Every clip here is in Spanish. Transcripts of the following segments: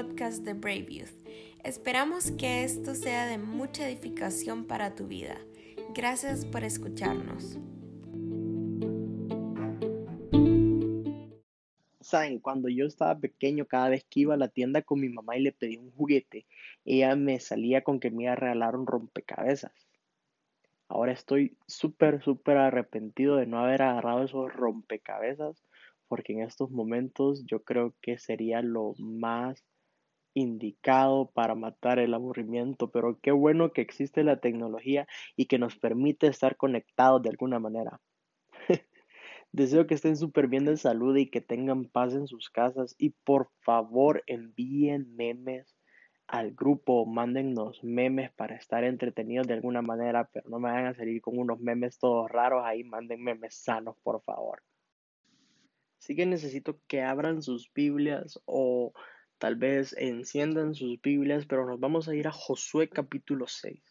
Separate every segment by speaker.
Speaker 1: podcast de Brave Youth. Esperamos que esto sea de mucha edificación para tu vida. Gracias por escucharnos.
Speaker 2: Saben, cuando yo estaba pequeño, cada vez que iba a la tienda con mi mamá y le pedí un juguete, ella me salía con que me iba a regalar un rompecabezas. Ahora estoy súper, súper arrepentido de no haber agarrado esos rompecabezas porque en estos momentos yo creo que sería lo más indicado para matar el aburrimiento, pero qué bueno que existe la tecnología y que nos permite estar conectados de alguna manera. Deseo que estén súper bien de salud y que tengan paz en sus casas y por favor envíen memes al grupo, mándennos memes para estar entretenidos de alguna manera, pero no me vayan a salir con unos memes todos raros ahí, manden memes sanos, por favor. Así que necesito que abran sus Biblias o tal vez enciendan sus Biblias, pero nos vamos a ir a Josué capítulo 6.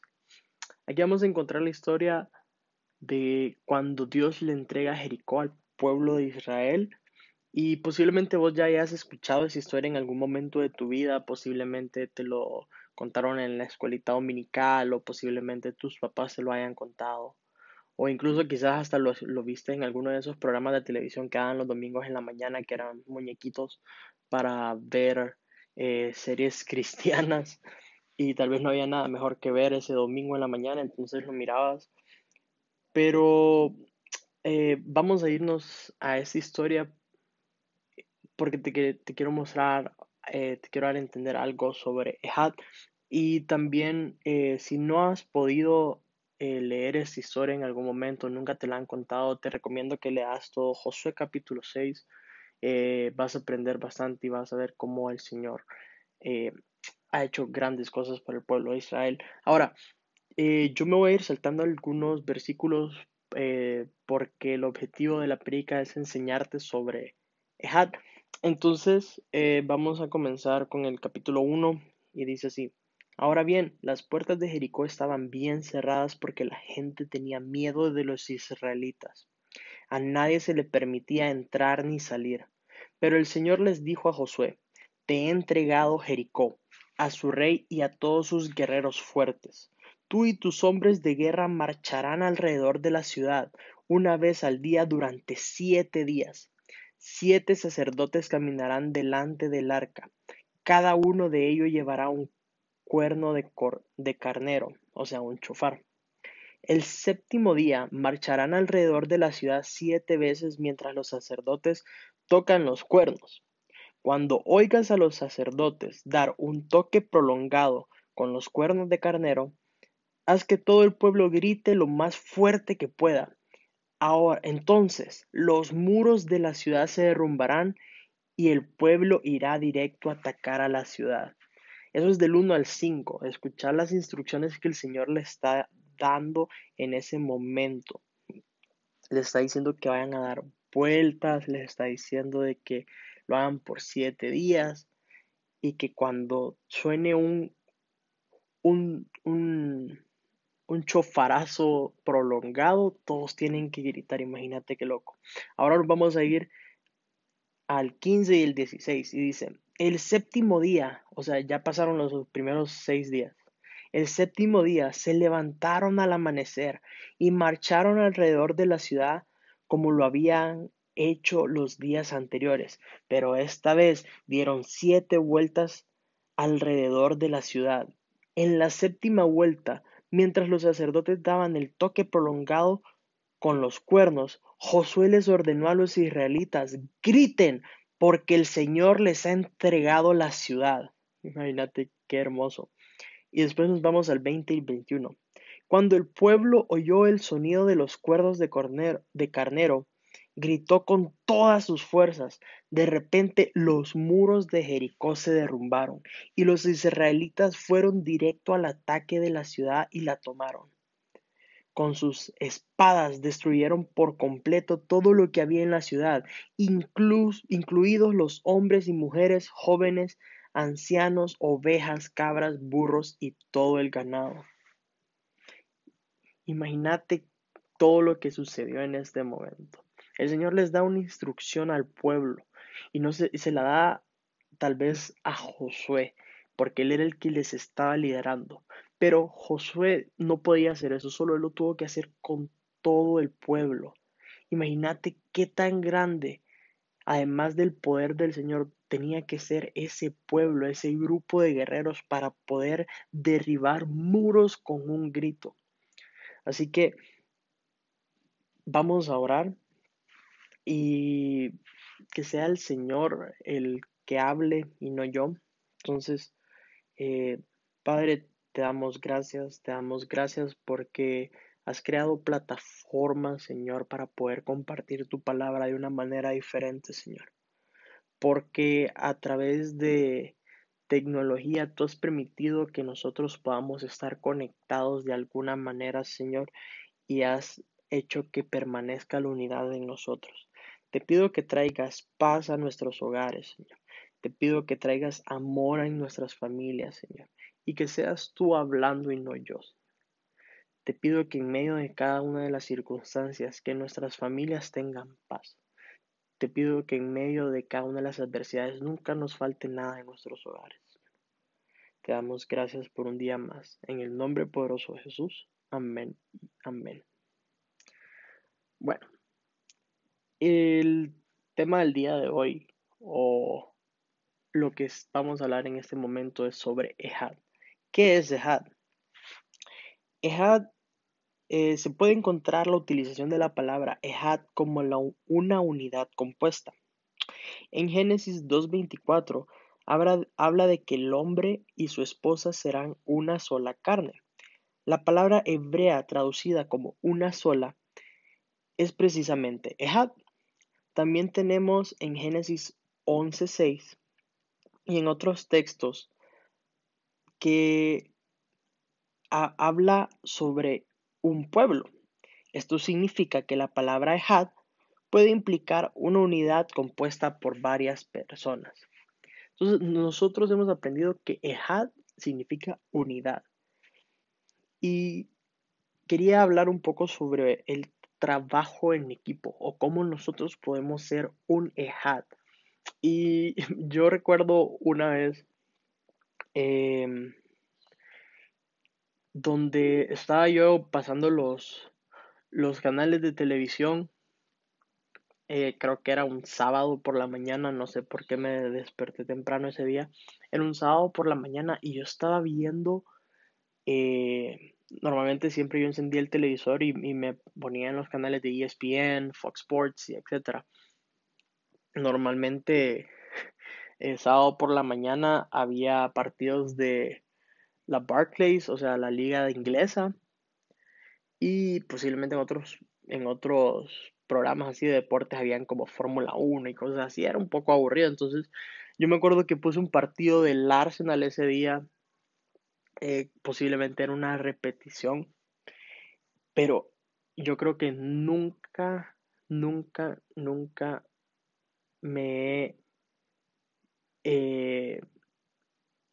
Speaker 2: Aquí vamos a encontrar la historia de cuando Dios le entrega Jericó al pueblo de Israel. Y posiblemente vos ya hayas escuchado esa historia en algún momento de tu vida, posiblemente te lo contaron en la escuelita dominical o posiblemente tus papás se lo hayan contado o incluso quizás hasta lo, viste en alguno de esos programas de televisión que daban los domingos en la mañana, que eran muñequitos para ver eh, series cristianas y tal vez no había nada mejor que ver ese domingo en la mañana, entonces lo mirabas. Pero eh, vamos a irnos a esa historia porque te, te quiero mostrar, eh, te quiero dar a entender algo sobre Ehad. Y también, si no has podido eh, leer esta historia en algún momento, nunca te la han contado, te recomiendo que leas todo Josué capítulo 6. Eh, vas a aprender bastante y vas a ver cómo el Señor eh, ha hecho grandes cosas para el pueblo de Israel. Ahora, yo me voy a ir saltando algunos versículos porque el objetivo de la predica es enseñarte sobre Ehad. Entonces, vamos a comenzar con el capítulo 1 y dice así. Ahora bien, las puertas de Jericó estaban bien cerradas porque la gente tenía miedo de los israelitas. A nadie se le permitía entrar ni salir. Pero el Señor les dijo a Josué, Te he entregado Jericó, a su rey y a todos sus guerreros fuertes. Tú y tus hombres de guerra marcharán alrededor de la ciudad una vez al día durante siete días. Siete sacerdotes caminarán delante del arca. Cada uno de ellos llevará un cuerno de, de carnero, o sea, un chofar. El séptimo día marcharán alrededor de la ciudad siete veces mientras los sacerdotes tocan los cuernos. Cuando oigas a los sacerdotes dar un toque prolongado con los cuernos de carnero, haz que todo el pueblo grite lo más fuerte que pueda. Ahora, entonces, los muros de la ciudad se derrumbarán y el pueblo irá directo a atacar a la ciudad. Eso es del 1 al 5, escuchar las instrucciones que el Señor le está dando en ese momento. Le está diciendo que vayan a dar vueltas, les está diciendo de que lo hagan por siete días y que cuando suene un, un, un, un chofarazo prolongado, todos tienen que gritar, imagínate qué loco. Ahora vamos a ir al 15 y el 16 y dice, el séptimo día, o sea, ya pasaron los primeros seis días. El séptimo día se levantaron al amanecer y marcharon alrededor de la ciudad como lo habían hecho los días anteriores, pero esta vez dieron siete vueltas alrededor de la ciudad. En la séptima vuelta, mientras los sacerdotes daban el toque prolongado con los cuernos, Josué les ordenó a los israelitas, griten, porque el Señor les ha entregado la ciudad. Imagínate qué hermoso. Y después nos vamos al 20 y 21. Cuando el pueblo oyó el sonido de los cuerdos de, de carnero, gritó con todas sus fuerzas. De repente los muros de Jericó se derrumbaron y los israelitas fueron directo al ataque de la ciudad y la tomaron. Con sus espadas destruyeron por completo todo lo que había en la ciudad, incluidos los hombres y mujeres, jóvenes, ancianos, ovejas, cabras, burros y todo el ganado. Imagínate todo lo que sucedió en este momento. El Señor les da una instrucción al pueblo y no se, la da tal vez a Josué, porque él era el que les estaba liderando. Pero Josué no podía hacer eso, solo él lo tuvo que hacer con todo el pueblo. Imagínate qué tan grande, además del poder del Señor, tenía que ser ese pueblo, ese grupo de guerreros para poder derribar muros con un grito. Así que vamos a orar y que sea el Señor el que hable y no yo. Entonces, eh, Padre, te damos gracias, te damos gracias porque has creado plataformas, Señor, para poder compartir tu palabra de una manera diferente, Señor. Porque a través de tecnología tú has permitido que nosotros podamos estar conectados de alguna manera, Señor, y has hecho que permanezca la unidad en nosotros. Te pido que traigas paz a nuestros hogares, Señor. Te pido que traigas amor en nuestras familias, Señor, y que seas tú hablando y no yo. Te pido que en medio de cada una de las circunstancias, que nuestras familias tengan paz. Te pido que en medio de cada una de las adversidades nunca nos falte nada en nuestros hogares. Te damos gracias por un día más. En el nombre poderoso de Jesús. Amén. Amén. Bueno, el tema del día de hoy, o lo que vamos a hablar en este momento, es sobre Ehad. ¿Qué es Ehad? Ehad eh, se puede encontrar la utilización de la palabra Ehad como una unidad compuesta. En Génesis 2.24 habla, habla de que el hombre y su esposa serán una sola carne. La palabra hebrea traducida como una sola es precisamente Ehad. También tenemos en Génesis 11.6 y en otros textos que habla sobre un pueblo. Esto significa que la palabra Ehad puede implicar una unidad compuesta por varias personas. Entonces, nosotros hemos aprendido que Ehad significa unidad. Y quería hablar un poco sobre el trabajo en equipo o cómo nosotros podemos ser un EHAD. Y yo recuerdo una vez em, donde estaba yo pasando los, los canales de televisión. Eh, creo que era un sábado por la mañana, no sé por qué me desperté temprano ese día. Era un sábado por la mañana y yo estaba viendo eh, normalmente siempre yo encendía el televisor y, me ponía en los canales de ESPN, Fox Sports y etc. Normalmente el sábado por la mañana había partidos de la Barclays, o sea, la liga inglesa, y posiblemente en otros, en otros programas así de deportes habían como Fórmula 1 y cosas así, era un poco aburrido, entonces yo me acuerdo que puse un partido del Arsenal ese día eh, posiblemente era una repetición, pero yo creo que nunca, nunca, nunca me he eh,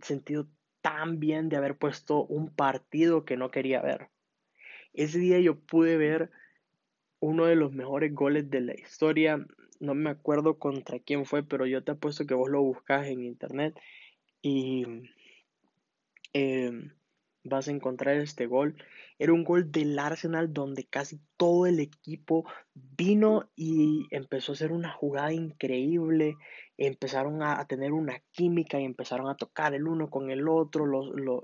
Speaker 2: sentido tan bien de haber puesto un partido que no quería ver. Ese día yo pude ver uno de los mejores goles de la historia. No me acuerdo contra quién fue, pero yo te apuesto que vos lo buscas en internet y Em, vas a encontrar este gol. Era un gol del Arsenal donde casi todo el equipo vino y empezó a hacer una jugada increíble. Empezaron a, tener una química y empezaron a tocar el uno con el otro,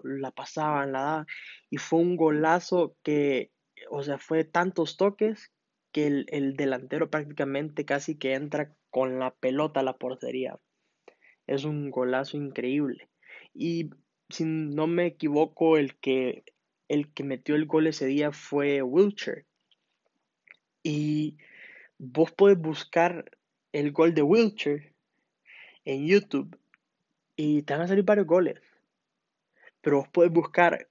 Speaker 2: la pasaban, la daban. Y fue un golazo que, o sea, fue tantos toques que el, el delantero prácticamente casi que entra con la pelota a la portería. Es un golazo increíble. Y si no me equivoco, el que, el que metió el gol ese día fue Wilcher. Y vos podés buscar el gol de Wilcher en YouTube y te van a salir varios goles. Pero vos podés buscar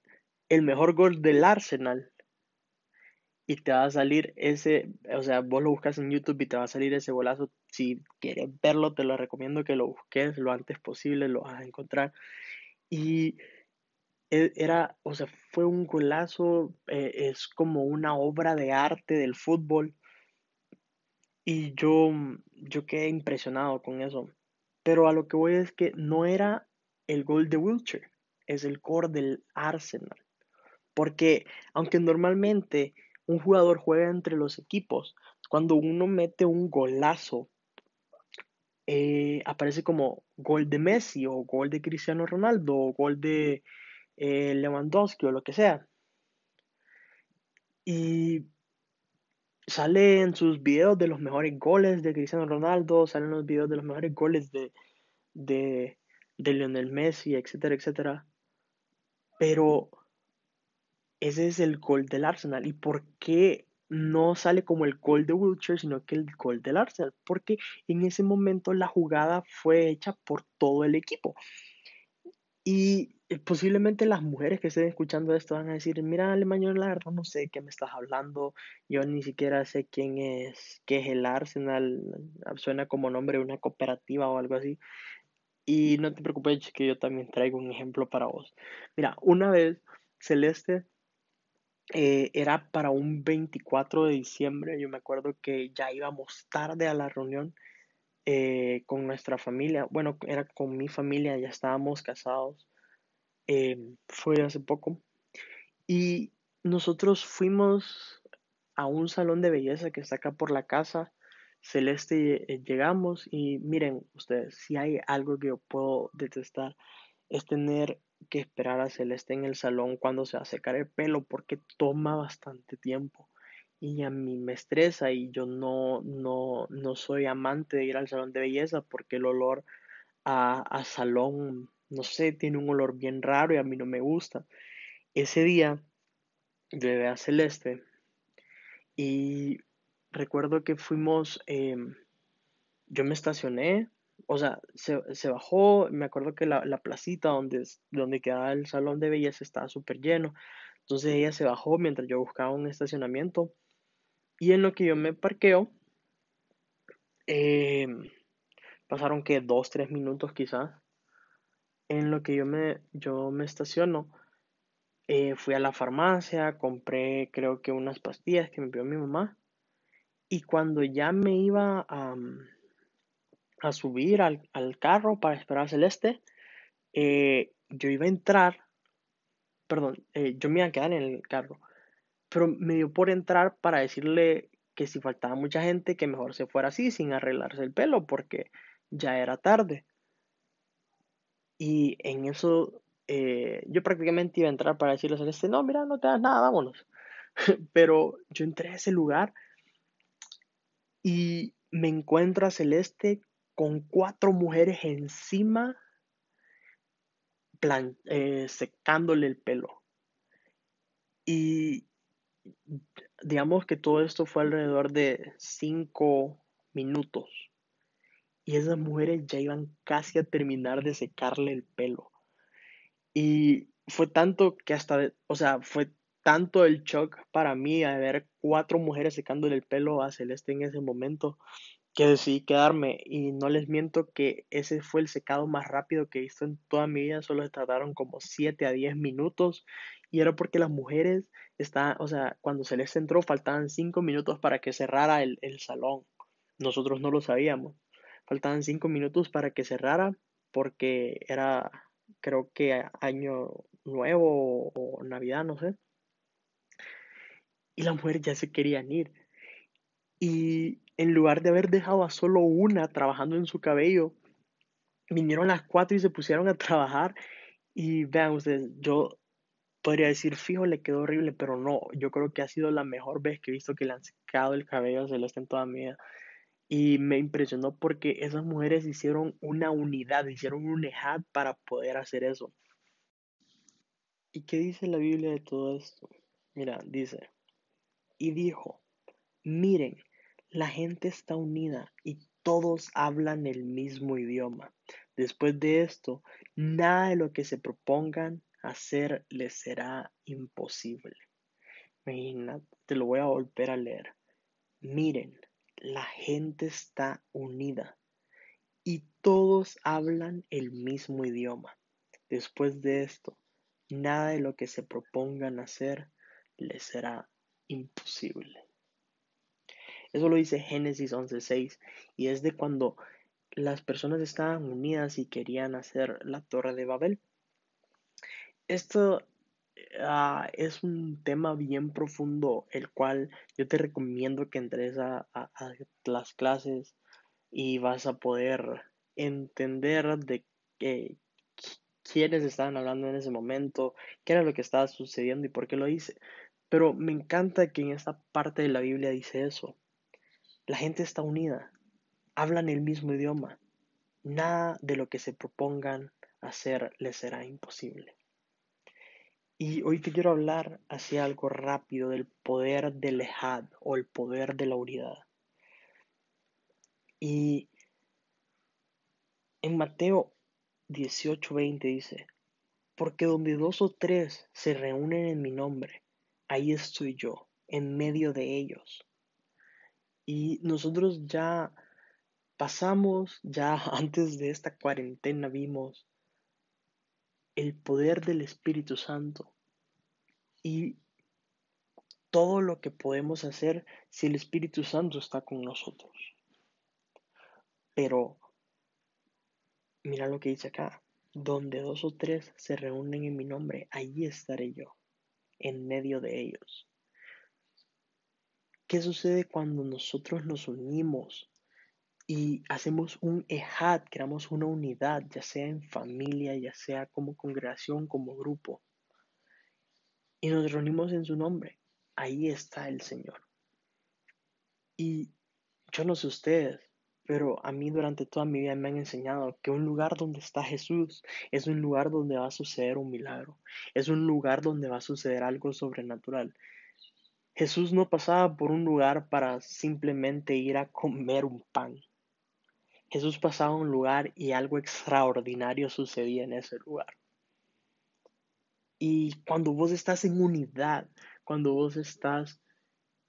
Speaker 2: el mejor gol del Arsenal y te va a salir ese, o sea, vos lo buscas en YouTube y te va a salir ese golazo. Si quieres verlo, te lo recomiendo que lo busques lo antes posible, lo vas a encontrar. Y e, era, o sea, fue un golazo, eh, es como una obra de arte del fútbol. Y yo, yo quedé impresionado con eso. Pero a lo que voy es que no era el gol de Wiltshire, es el core del Arsenal. Porque aunque normalmente un jugador juega entre los equipos, cuando uno mete un golazo, eh, aparece como gol de Messi o gol de Cristiano Ronaldo o gol de eh, Lewandowski o lo que sea. Y sale en sus videos de los mejores goles de Cristiano Ronaldo, salen los videos de los mejores goles de, de, de Lionel Messi, etcétera, etcétera. Pero ese es el gol del Arsenal. ¿Y por qué no sale como el gol de Wiltshire, sino que el gol del Arsenal? Porque en ese momento la jugada fue hecha por todo el equipo. Y eh, posiblemente las mujeres que estén escuchando esto van a decir, mira, Alemán, la no sé qué me estás hablando, yo ni siquiera sé quién es, qué es el Arsenal, suena como nombre de una cooperativa o algo así. Y no te preocupes que yo también traigo un ejemplo para vos. Mira, una vez Celeste eh, era para un 24 de diciembre, yo me acuerdo que ya íbamos tarde a la reunión eh, con nuestra familia, bueno, era con mi familia, ya estábamos casados, eh, fue hace poco, y nosotros fuimos a un salón de belleza que está acá por la casa, Celeste, llegamos y miren ustedes, si hay algo que yo puedo detestar es tener que esperar a Celeste en el salón cuando se va a secar el pelo porque toma bastante tiempo y a mí me estresa y yo no, no, no soy amante de ir al salón de belleza porque el olor a, a salón, no sé, tiene un olor bien raro y a mí no me gusta. Ese día llevé a Celeste y recuerdo que fuimos, em, yo me estacioné o sea, se, se, bajó, me acuerdo que la, la placita donde, donde quedaba el salón de belleza estaba súper lleno, entonces ella se bajó mientras yo buscaba un estacionamiento y en lo que yo me parqueo, eh, pasaron que dos, tres minutos quizás, en lo que yo me, yo me estaciono, eh, fui a la farmacia, compré creo que unas pastillas que me pidió mi mamá y cuando ya me iba a a subir al, carro para esperar a Celeste, eh, yo iba a entrar, perdón, eh, yo me iba a quedar en el carro, pero me dio por entrar para decirle que si faltaba mucha gente, que mejor se fuera así, sin arreglarse el pelo, porque ya era tarde. Y en eso eh, yo prácticamente iba a entrar para decirle a Celeste, no, mira, no te das nada, vámonos. pero yo entré a ese lugar y me encuentro a Celeste con cuatro mujeres encima plan, eh, secándole el pelo. Y digamos que todo esto fue alrededor de cinco minutos. Y esas mujeres ya iban casi a terminar de secarle el pelo. Y fue tanto que hasta, o sea, fue tanto el shock para mí a ver cuatro mujeres secándole el pelo a Celeste en ese momento que decidí quedarme y no les miento que ese fue el secado más rápido que visto en toda mi vida, solo se tardaron como 7 a 10 minutos y era porque las mujeres estaban, o sea, cuando se les entró faltaban 5 minutos para que cerrara el, el salón, nosotros no lo sabíamos, faltaban 5 minutos para que cerrara porque era creo que año nuevo o Navidad, no sé, y las mujeres ya se querían ir. Y en lugar de haber dejado a solo una trabajando en su cabello, vinieron las cuatro y se pusieron a trabajar. Y vean ustedes, yo podría decir, fijo, le quedó horrible, pero no, yo creo que ha sido la mejor vez que he visto que le han secado el cabello a Celeste en toda mi vida. Y me impresionó porque esas mujeres hicieron una unidad, hicieron un ejad para poder hacer eso. ¿Y qué dice la Biblia de todo esto? Mira, dice, y dijo, miren, la gente está unida y todos hablan el mismo idioma. Después de esto, nada de lo que se propongan hacer les será imposible. Imagínate, te lo voy a volver a leer. Miren, la gente está unida y todos hablan el mismo idioma. Después de esto, nada de lo que se propongan hacer les será imposible. Eso lo dice Génesis 11.6 y es de cuando las personas estaban unidas y querían hacer la torre de Babel. Esto ah, es un tema bien profundo, el cual yo te recomiendo que entres a, las clases y vas a poder entender de qué, quiénes estaban hablando en ese momento, qué era lo que estaba sucediendo y por qué lo hice. Pero me encanta que en esta parte de la Biblia dice eso. La gente está unida, hablan el mismo idioma. Nada de lo que se propongan hacer les será imposible. Y hoy te quiero hablar hacia algo rápido del poder del Ejad o el poder de la unidad. Y en Mateo 18:20 dice, porque donde dos o tres se reúnen en mi nombre, ahí estoy yo, en medio de ellos. Y nosotros ya pasamos, ya antes de esta cuarentena vimos el poder del Espíritu Santo y todo lo que podemos hacer si el Espíritu Santo está con nosotros. Pero mira lo que dice acá, donde dos o tres se reúnen en mi nombre, allí estaré yo, en medio de ellos. ¿Qué sucede cuando nosotros nos unimos y hacemos un ejad, creamos una unidad, ya sea en familia, ya sea como congregación, como grupo, y nos reunimos en su nombre, ahí está el Señor. Y yo no sé ustedes, pero a mí durante toda mi vida me han enseñado que un lugar donde está Jesús es un lugar donde va a suceder un milagro, es un lugar donde va a suceder algo sobrenatural. Jesús no pasaba por un lugar para simplemente ir a comer un pan. Jesús pasaba a un lugar y algo extraordinario sucedía en ese lugar. Y cuando vos estás en unidad, cuando vos estás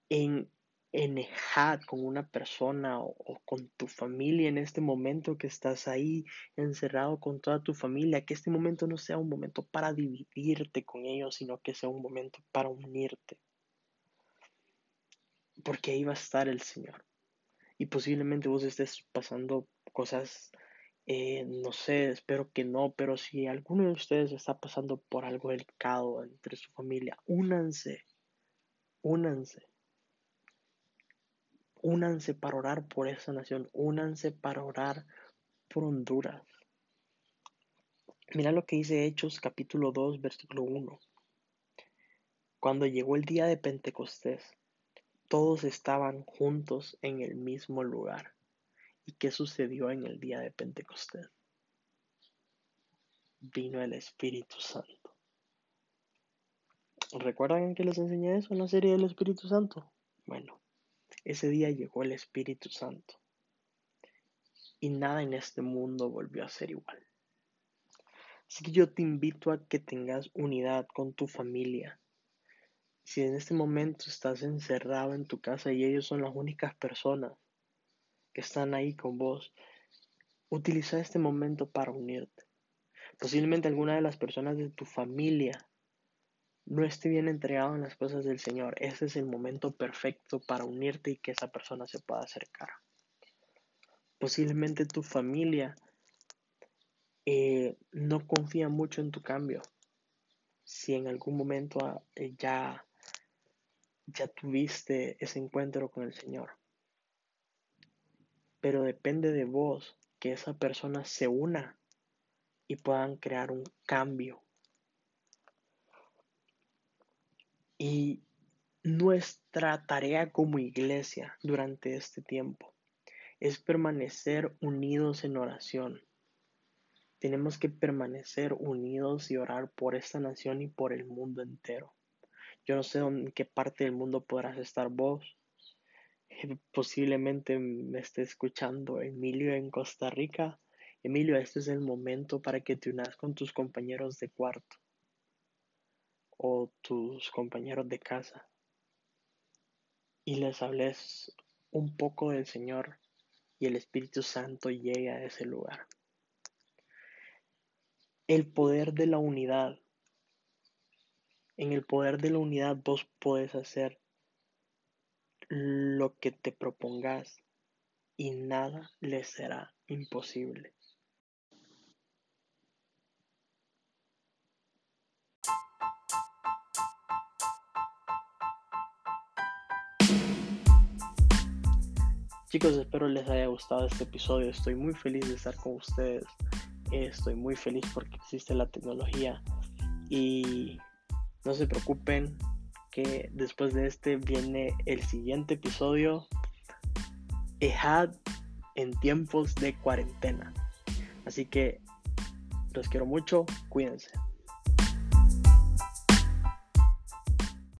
Speaker 2: en enejad con una persona o, o, con tu familia en este momento que estás ahí encerrado con toda tu familia, que este momento no sea un momento para dividirte con ellos, sino que sea un momento para unirte. Porque ahí va a estar el Señor y posiblemente vos estés pasando cosas, eh, no sé, espero que no, pero si alguno de ustedes está pasando por algo delicado entre su familia, únanse, únanse. Únanse para orar por esa nación, únanse para orar por Honduras. Mira lo que dice Hechos capítulo 2, versículo 1. Cuando llegó el día de Pentecostés, todos estaban juntos en el mismo lugar. ¿Y qué sucedió en el día de Pentecostés? Vino el Espíritu Santo. ¿Recuerdan que les enseñé eso en la serie del Espíritu Santo? Bueno, ese día llegó el Espíritu Santo. Y nada en este mundo volvió a ser igual. Así que yo te invito a que tengas unidad con tu familia, si en este momento estás encerrado en tu casa y ellos son las únicas personas que están ahí con vos, utiliza este momento para unirte. Posiblemente alguna de las personas de tu familia no esté bien entregado en las cosas del Señor. Ese es el momento perfecto para unirte y que esa persona se pueda acercar. Posiblemente tu familia eh, no confía mucho en tu cambio. Si en algún momento eh, ya ya tuviste ese encuentro con el Señor. Pero depende de vos que esa persona se una y puedan crear un cambio. Y nuestra tarea como iglesia durante este tiempo es permanecer unidos en oración. Tenemos que permanecer unidos y orar por esta nación y por el mundo entero. Yo no sé en qué parte del mundo podrás estar vos. Eh, posiblemente me esté escuchando Emilio en Costa Rica. Emilio, este es el momento para que te unas con tus compañeros de cuarto o tus compañeros de casa y les hables un poco del Señor y el Espíritu Santo llegue a ese lugar. El poder de la unidad en el poder de la unidad vos podés hacer lo que te propongas y nada les será imposible. Chicos, espero les haya gustado este episodio. Estoy muy feliz de estar con ustedes. Estoy muy feliz porque existe la tecnología. Y no se preocupen que después de este viene el siguiente episodio. EHAD en tiempos de cuarentena. Así que los quiero mucho. Cuídense.